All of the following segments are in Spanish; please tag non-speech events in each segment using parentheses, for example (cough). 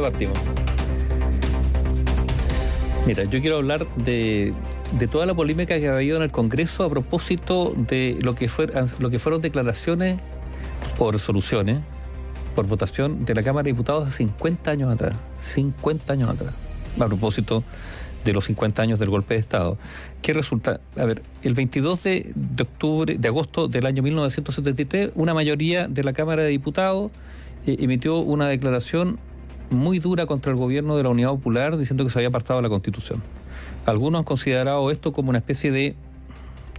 partimos? Mira, yo quiero hablar de, toda la polémica que ha habido en el Congreso a propósito de lo que, lo que fueron declaraciones o resoluciones por votación de la Cámara de Diputados hace 50 años atrás. 50 años atrás. A propósito de los 50 años del golpe de Estado. ¿Qué resulta? A ver, el 22 de, octubre, de agosto del año 1973, una mayoría de la Cámara de Diputados eh, emitió una declaración muy dura contra el gobierno de la Unidad Popular diciendo que se había apartado la Constitución. Algunos han considerado esto como una especie de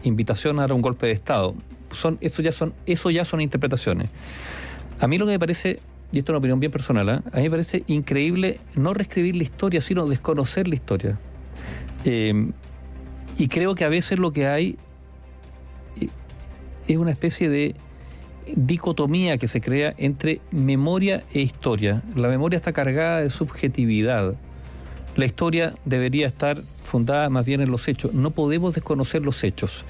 invitación a dar un golpe de Estado. Son, eso, ya son, eso ya son interpretaciones. A mí lo que me parece, y esto es una opinión bien personal, ¿eh? a mí me parece increíble no reescribir la historia, sino desconocer la historia. Eh, y creo que a veces lo que hay eh, es una especie de dicotomía que se crea entre memoria e historia. La memoria está cargada de subjetividad. La historia debería estar fundada más bien en los hechos. No podemos desconocer los hechos.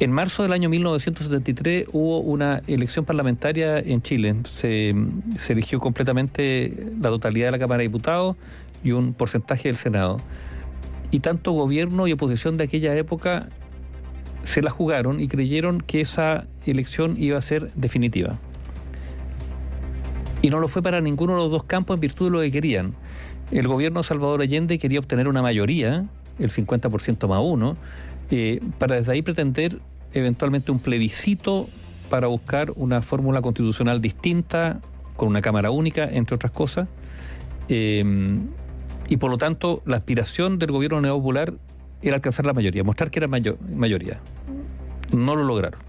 En marzo del año 1973 hubo una elección parlamentaria en Chile. Se, se eligió completamente la totalidad de la Cámara de Diputados y un porcentaje del Senado y tanto gobierno y oposición de aquella época se la jugaron y creyeron que esa elección iba a ser definitiva. Y no lo fue para ninguno de los dos campos en virtud de lo que querían. El gobierno de Salvador Allende quería obtener una mayoría, el 50% más uno, eh, para desde ahí pretender eventualmente un plebiscito para buscar una fórmula constitucional distinta, con una Cámara única, entre otras cosas. Eh, y por lo tanto la aspiración del gobierno neopopular era alcanzar la mayoría, mostrar que era mayoría. No lo lograron.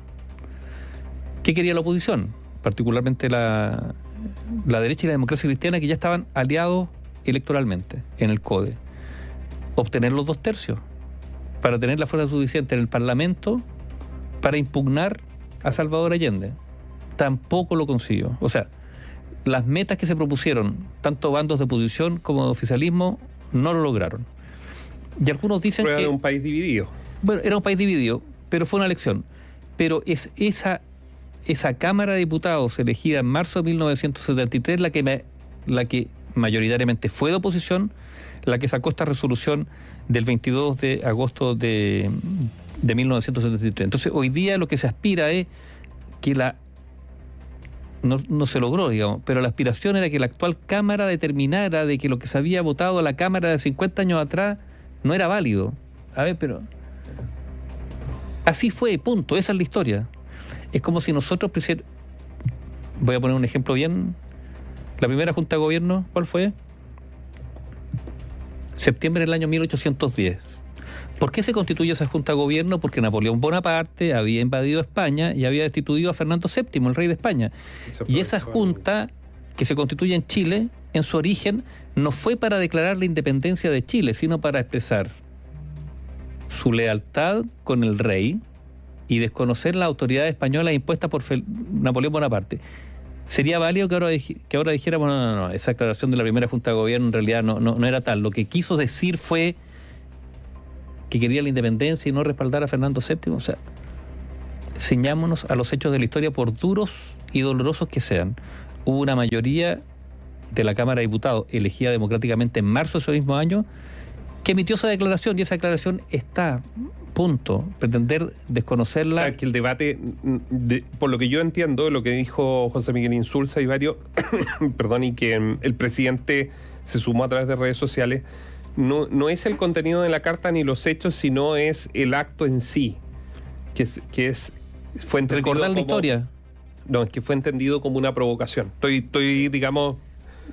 ¿Qué quería la oposición? Particularmente la, la derecha y la democracia cristiana que ya estaban aliados electoralmente en el CODE. Obtener los dos tercios para tener la fuerza suficiente en el Parlamento para impugnar a Salvador Allende. Tampoco lo consiguió. O sea, las metas que se propusieron, tanto bandos de oposición como de oficialismo, no lo lograron. Y algunos dicen que... Era un país dividido. Bueno, era un país dividido, pero fue una elección. Pero es esa, esa Cámara de Diputados elegida en marzo de 1973 la que, la que mayoritariamente fue de oposición, la que sacó esta resolución del 22 de agosto de, de 1973. Entonces, hoy día lo que se aspira es que la no, se logró, digamos, pero la aspiración era que la actual Cámara determinara de que lo que se había votado a la Cámara de 50 años atrás no era válido. A ver, pero... Así fue, punto, esa es la historia. Es como si nosotros Voy a poner un ejemplo bien. La primera Junta de Gobierno, ¿cuál fue? Septiembre del año 1810 ¿Por qué se constituye esa Junta de Gobierno? Porque Napoleón Bonaparte había invadido España y había destituido a Fernando VII, el rey de España. Y esa Junta que se constituye en Chile, en su origen, no fue para declarar la independencia de Chile, sino para expresar su lealtad con el rey y desconocer la autoridad española impuesta por Napoleón Bonaparte. Sería válido que ahora, que ahora dijéramos, no, no, no, esa aclaración de la primera Junta de Gobierno en realidad no, no, no era tal. Lo que quiso decir fue que quería la independencia y no respaldar a Fernando VII. O sea, ciñámonos a los hechos de la historia por duros y dolorosos que sean. Hubo una mayoría de la Cámara de Diputados elegida democráticamente en marzo de ese mismo año que emitió esa declaración y esa declaración está punto. Pretender desconocerla. que el debate, por lo que yo entiendo, lo que dijo José Miguel Insulza y varios, (coughs) perdón, y que el presidente se sumó a través de redes sociales, no, no es el contenido de la carta ni los hechos, sino es el acto en sí, que es, que es fue entendido Recordar la historia. No, es que fue entendido como una provocación. Estoy, estoy digamos,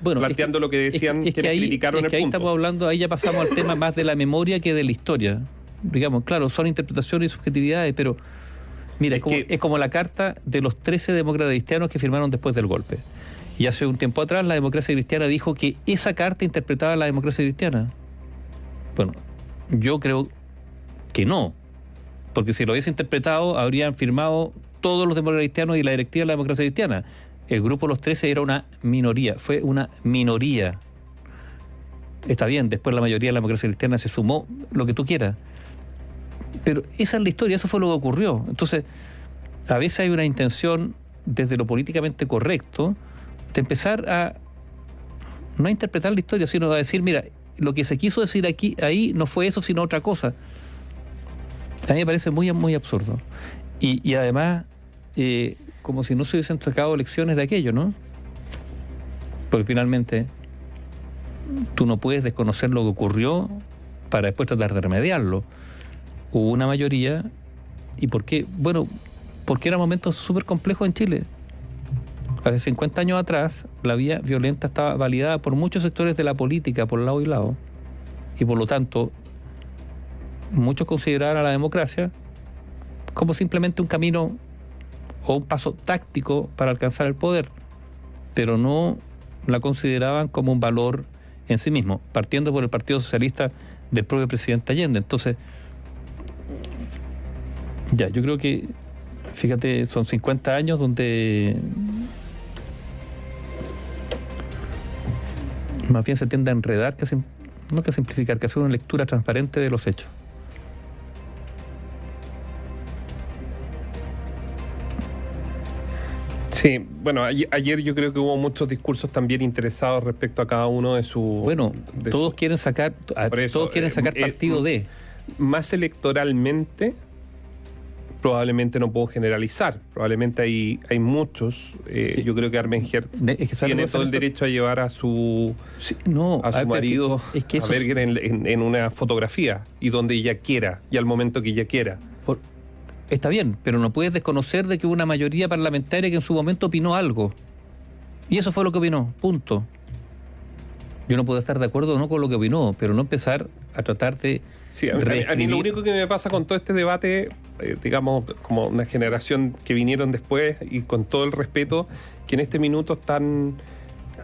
bueno, planteando lo que decían que, ahí, criticaron que ahí estamos hablando, ahí ya pasamos al tema más de la memoria que de la historia. Digamos, claro, son interpretaciones y subjetividades, pero mira, es, como, es como la carta de los 13 demócratas cristianos que firmaron después del golpe. Y hace un tiempo atrás la democracia cristiana dijo que esa carta interpretaba la democracia cristiana. Bueno, yo creo que no, porque si lo hubiese interpretado, habrían firmado todos los demócratas cristianos y la directiva de la democracia cristiana. El grupo Los 13 era una minoría, fue una minoría. Está bien, después la mayoría de la democracia cristiana se sumó, lo que tú quieras. Pero esa es la historia, eso fue lo que ocurrió. Entonces, a veces hay una intención desde lo políticamente correcto de empezar a no interpretar la historia, sino a decir, mira, lo que se quiso decir aquí, ahí no fue eso, sino otra cosa. A mí me parece muy, muy absurdo. Y, además, eh, como si no se hubiesen sacado lecciones de aquello, ¿no? Porque finalmente tú no puedes desconocer lo que ocurrió para después tratar de remediarlo. Hubo una mayoría, ¿y por qué? Bueno, porque era un momento súper complejo en Chile. Hace 50 años atrás, la vía violenta estaba validada por muchos sectores de la política, por lado y lado, y por lo tanto, muchos consideraban a la democracia como simplemente un camino o un paso táctico para alcanzar el poder, pero no la consideraban como un valor en sí mismo, partiendo por el Partido Socialista del propio presidente Allende. Entonces, ya, yo creo que, fíjate, son 50 años donde más bien se tiende a enredar, que no que a simplificar, que hacer una lectura transparente de los hechos. Sí, bueno, ayer yo creo que hubo muchos discursos también interesados respecto a cada uno de sus... Bueno, todos quieren sacar, todos quieren eh, sacar eh, partido de... Más electoralmente, probablemente no puedo generalizar. Probablemente hay, hay muchos. Eh, yo creo que Armen Hertz tiene todo el derecho a llevar a su, no, a su marido a ver en, una fotografía y donde ella quiera y al momento que ella quiera. Está bien, pero no puedes desconocer de que hubo una mayoría parlamentaria que en su momento opinó algo. Y eso fue lo que opinó, punto. Yo no puedo estar de acuerdo o no con lo que opinó, pero no empezar a tratar de Sí, a mí, lo único que me pasa con todo este debate, eh, digamos, como una generación que vinieron después y con todo el respeto, que en este minuto están,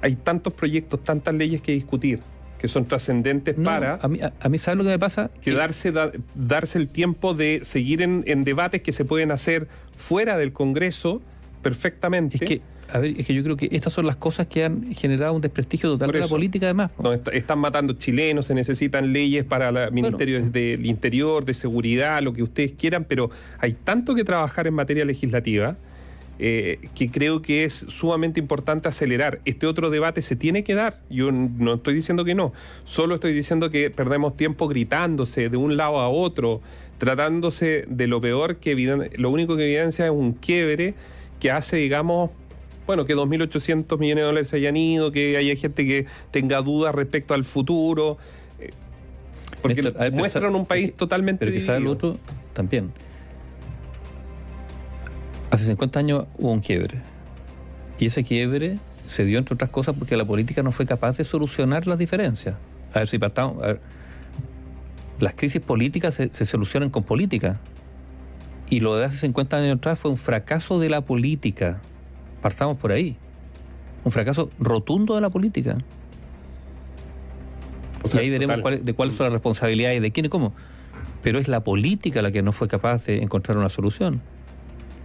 hay tantos proyectos, tantas leyes que discutir que son trascendentes para... A mí, a, mí, ¿sabes lo que me pasa? Que, darse, darse el tiempo de seguir en, en, debates que se pueden hacer fuera del Congreso perfectamente. Es que a ver, es que yo creo que estas son las cosas que han generado un desprestigio total de la política, además. están matando chilenos, se necesitan leyes para el Ministerio del Interior, de Seguridad, lo que ustedes quieran, pero hay tanto que trabajar en materia legislativa. Eh, que creo que es sumamente importante acelerar. Este otro debate se tiene que dar. Yo no estoy diciendo que no, solo estoy diciendo que perdemos tiempo gritándose de un lado a otro, tratándose de lo peor que lo único que evidencia es un quiebre que hace, digamos, bueno, que 2.800 millones de dólares se hayan ido, que haya gente que tenga dudas respecto al futuro. Eh, porque muestran un país totalmente Pero quizás el otro también. Hace 50 años hubo un quiebre. Y ese quiebre se dio, entre otras cosas, porque la política no fue capaz de solucionar las diferencias. A ver si partamos. las crisis políticas se, se, solucionan con política. Y lo de hace 50 años atrás fue un fracaso de la política. Partamos por ahí. Un fracaso rotundo de la política. y ahí veremos de cuáles son las responsabilidades, de quién y cómo. Pero es la política la que no fue capaz de encontrar una solución.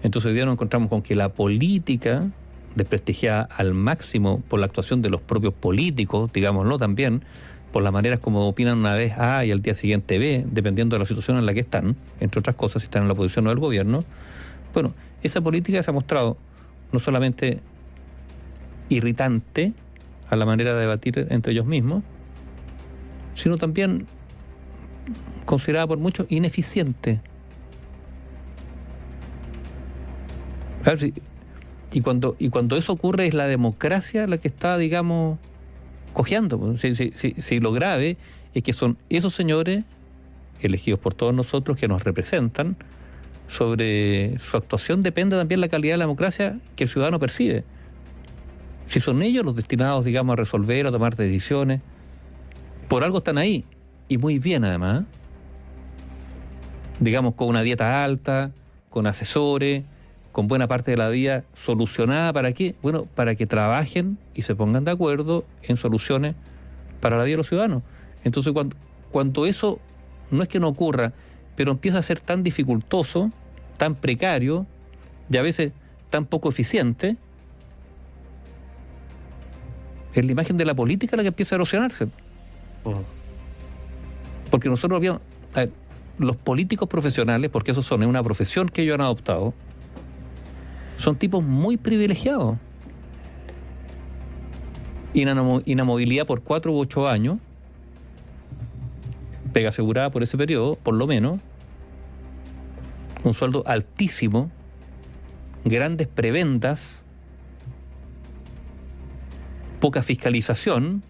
Entonces hoy día nos encontramos con que la política, desprestigiada al máximo por la actuación de los propios políticos, digámoslo también, por las maneras como opinan una vez A y al día siguiente B, dependiendo de la situación en la que están, entre otras cosas, si están en la oposición o del gobierno, bueno, esa política se ha mostrado no solamente irritante a la manera de debatir entre ellos mismos, sino también considerada por muchos ineficiente. Y cuando, y cuando eso ocurre es la democracia la que está, digamos, cojeando. Si, si, si, lo grave es que son esos señores, elegidos por todos nosotros, que nos representan, sobre su actuación depende también la calidad de la democracia que el ciudadano percibe. Si son ellos los destinados, digamos, a resolver, a tomar decisiones, por algo están ahí, y muy bien además, digamos, con una dieta alta, con asesores, con buena parte de la vida solucionada, ¿para qué? Bueno, para que trabajen y se pongan de acuerdo en soluciones para la vida de los ciudadanos. Entonces, cuando, cuando eso no es que no ocurra, pero empieza a ser tan dificultoso, tan precario y a veces tan poco eficiente, es la imagen de la política la que empieza a erosionarse. Porque nosotros habíamos, los políticos profesionales, porque eso son, es una profesión que ellos han adoptado, son tipos muy privilegiados. inamovilidad por cuatro u ocho años, pega asegurada por ese periodo, por lo menos, un sueldo altísimo, grandes preventas, poca fiscalización,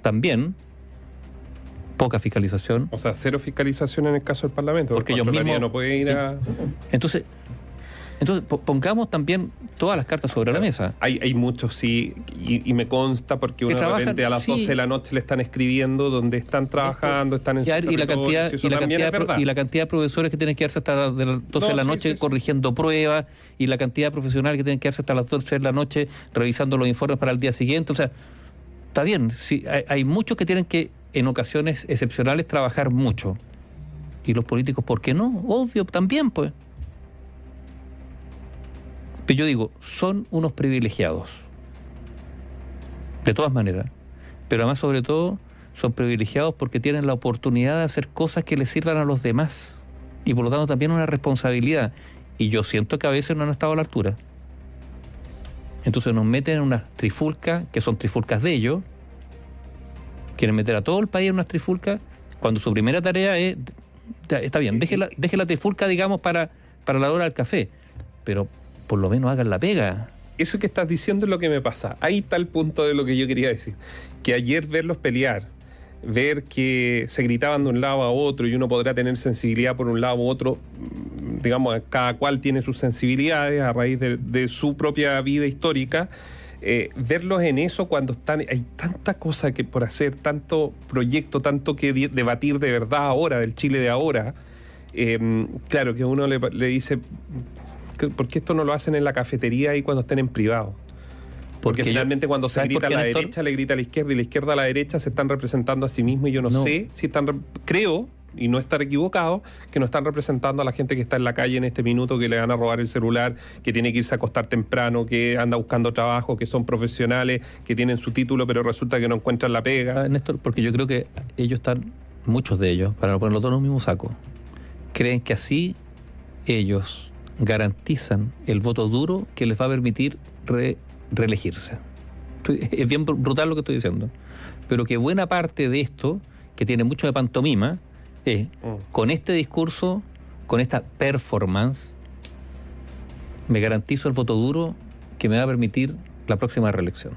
también, poca fiscalización. O sea, cero fiscalización en el caso del Parlamento. Porque ellos mismos no pueden ir a... Entonces, entonces, pongamos también todas las cartas sobre la mesa. Hay, hay muchos, sí, y, me consta porque uno de repente a las 12 de la noche le están escribiendo donde están trabajando, están en y, y la cantidad, y, la cantidad y la cantidad de profesores que tienen que quedarse hasta las 12 de la noche corrigiendo pruebas, y la cantidad de profesionales que tienen que quedarse hasta las 12 de la noche revisando los informes para el día siguiente. O sea, está bien, sí, hay, hay muchos que tienen que, en ocasiones excepcionales, trabajar mucho. Y los políticos, ¿por qué no? Obvio, también, pues. Pero yo digo, son unos privilegiados. De todas maneras. Pero además, sobre todo, son privilegiados porque tienen la oportunidad de hacer cosas que les sirvan a los demás. Y por lo tanto también una responsabilidad. Y yo siento que a veces no han estado a la altura. Entonces nos meten en unas trifulcas, que son trifulcas de ellos. Quieren meter a todo el país en unas trifulcas, cuando su primera tarea es, está bien, deje la, deje la trifulca, digamos, para, para la hora del café. Pero por lo menos hagan la pega. Eso que estás diciendo es lo que me pasa. Ahí está el punto de lo que yo quería decir. Que ayer verlos pelear, ver que se gritaban de un lado a otro y uno podrá tener sensibilidad por un lado u otro, mm, digamos, cada cual tiene sus sensibilidades a raíz de, su propia vida histórica. Eh, verlos en eso cuando están, hay tanta cosa que por hacer, tanto proyecto, tanto que debatir de verdad ahora, del Chile de ahora. Eh, claro que uno le, le dice, ¿por qué esto no lo hacen en la cafetería y cuando estén en privado? Porque, finalmente cuando se grita a la derecha, le grita a la izquierda y la izquierda a la derecha se están representando a sí mismos y yo no, sé si están, creo, y no estar equivocado, que no están representando a la gente que está en la calle en este minuto, que le van a robar el celular, que tiene que irse a acostar temprano, que anda buscando trabajo, que son profesionales, que tienen su título, pero resulta que no encuentran la pega. Néstor, porque yo creo que ellos están, muchos de ellos, para no ponerlo todo en un mismo saco, creen que así ellos garantizan el voto duro que les va a permitir reelegirse. es bien brutal lo que estoy diciendo. Pero que buena parte de esto, que tiene mucho de pantomima, es mm. con este discurso, con esta performance, me garantizo el voto duro que me va a permitir la próxima reelección.